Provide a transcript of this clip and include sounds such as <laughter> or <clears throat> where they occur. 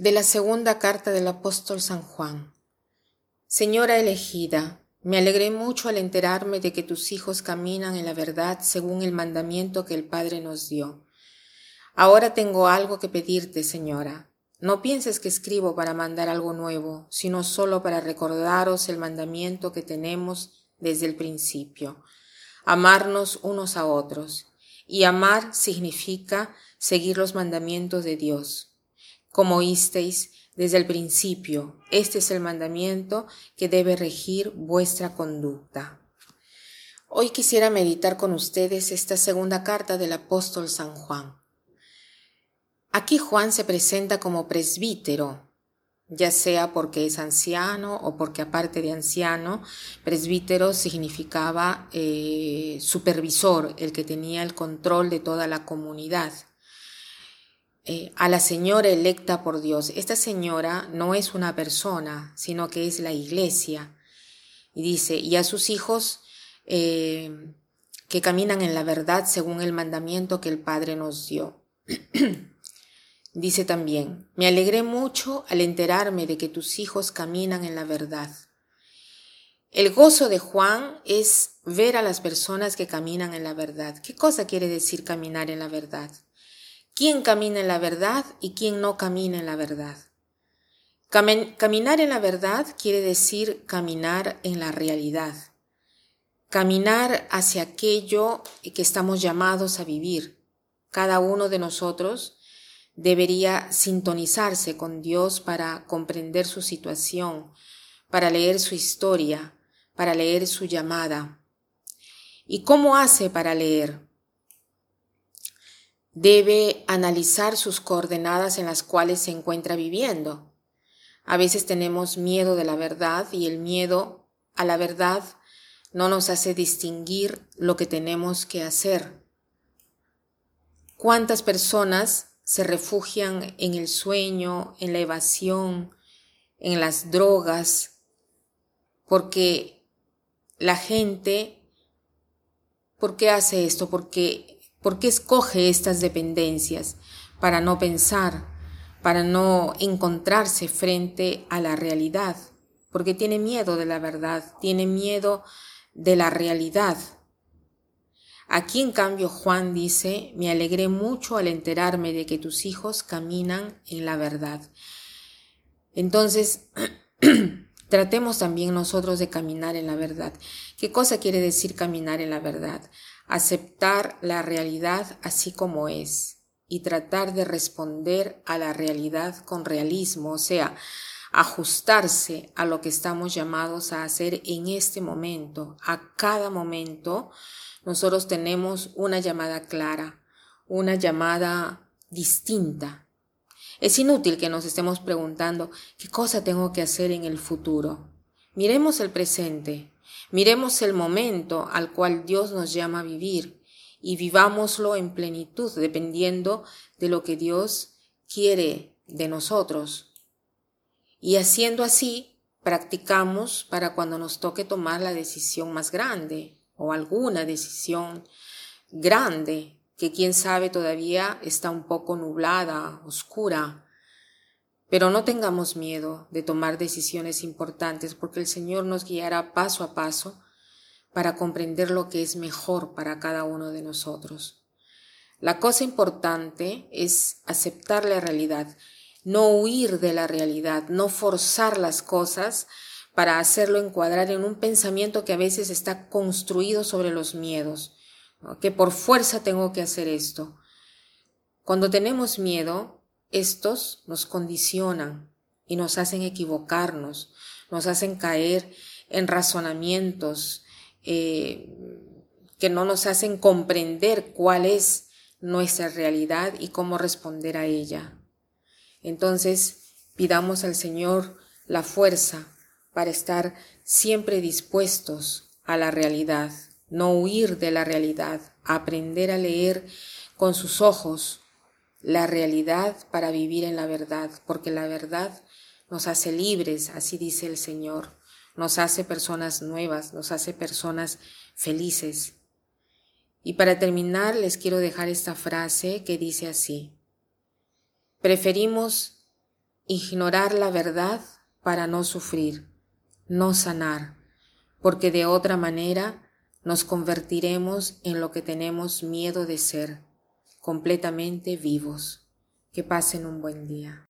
De la segunda carta del apóstol San Juan. Señora elegida, me alegré mucho al enterarme de que tus hijos caminan en la verdad según el mandamiento que el Padre nos dio. Ahora tengo algo que pedirte, señora. No pienses que escribo para mandar algo nuevo, sino solo para recordaros el mandamiento que tenemos desde el principio. Amarnos unos a otros. Y amar significa seguir los mandamientos de Dios como oísteis desde el principio, este es el mandamiento que debe regir vuestra conducta. Hoy quisiera meditar con ustedes esta segunda carta del apóstol San Juan. Aquí Juan se presenta como presbítero, ya sea porque es anciano o porque aparte de anciano, presbítero significaba eh, supervisor, el que tenía el control de toda la comunidad. Eh, a la señora electa por Dios. Esta señora no es una persona, sino que es la iglesia. Y dice, y a sus hijos eh, que caminan en la verdad según el mandamiento que el Padre nos dio. <clears throat> dice también, me alegré mucho al enterarme de que tus hijos caminan en la verdad. El gozo de Juan es ver a las personas que caminan en la verdad. ¿Qué cosa quiere decir caminar en la verdad? Quién camina en la verdad y quién no camina en la verdad. Caminar en la verdad quiere decir caminar en la realidad, caminar hacia aquello que estamos llamados a vivir. Cada uno de nosotros debería sintonizarse con Dios para comprender su situación, para leer su historia, para leer su llamada. ¿Y cómo hace para leer? Debe analizar sus coordenadas en las cuales se encuentra viviendo. A veces tenemos miedo de la verdad y el miedo a la verdad no nos hace distinguir lo que tenemos que hacer. ¿Cuántas personas se refugian en el sueño, en la evasión, en las drogas? Porque la gente, ¿por qué hace esto? Porque ¿Por qué escoge estas dependencias? Para no pensar, para no encontrarse frente a la realidad, porque tiene miedo de la verdad, tiene miedo de la realidad. Aquí en cambio Juan dice, me alegré mucho al enterarme de que tus hijos caminan en la verdad. Entonces, <clears throat> tratemos también nosotros de caminar en la verdad. ¿Qué cosa quiere decir caminar en la verdad? aceptar la realidad así como es y tratar de responder a la realidad con realismo, o sea, ajustarse a lo que estamos llamados a hacer en este momento. A cada momento nosotros tenemos una llamada clara, una llamada distinta. Es inútil que nos estemos preguntando qué cosa tengo que hacer en el futuro. Miremos el presente, Miremos el momento al cual Dios nos llama a vivir y vivámoslo en plenitud dependiendo de lo que Dios quiere de nosotros. Y haciendo así, practicamos para cuando nos toque tomar la decisión más grande o alguna decisión grande que quién sabe todavía está un poco nublada, oscura, pero no tengamos miedo de tomar decisiones importantes porque el Señor nos guiará paso a paso para comprender lo que es mejor para cada uno de nosotros. La cosa importante es aceptar la realidad, no huir de la realidad, no forzar las cosas para hacerlo encuadrar en un pensamiento que a veces está construido sobre los miedos, que por fuerza tengo que hacer esto. Cuando tenemos miedo, estos nos condicionan y nos hacen equivocarnos, nos hacen caer en razonamientos eh, que no nos hacen comprender cuál es nuestra realidad y cómo responder a ella. Entonces, pidamos al Señor la fuerza para estar siempre dispuestos a la realidad, no huir de la realidad, aprender a leer con sus ojos la realidad para vivir en la verdad, porque la verdad nos hace libres, así dice el Señor, nos hace personas nuevas, nos hace personas felices. Y para terminar les quiero dejar esta frase que dice así, preferimos ignorar la verdad para no sufrir, no sanar, porque de otra manera nos convertiremos en lo que tenemos miedo de ser, completamente vivos. Que pasen un buen día.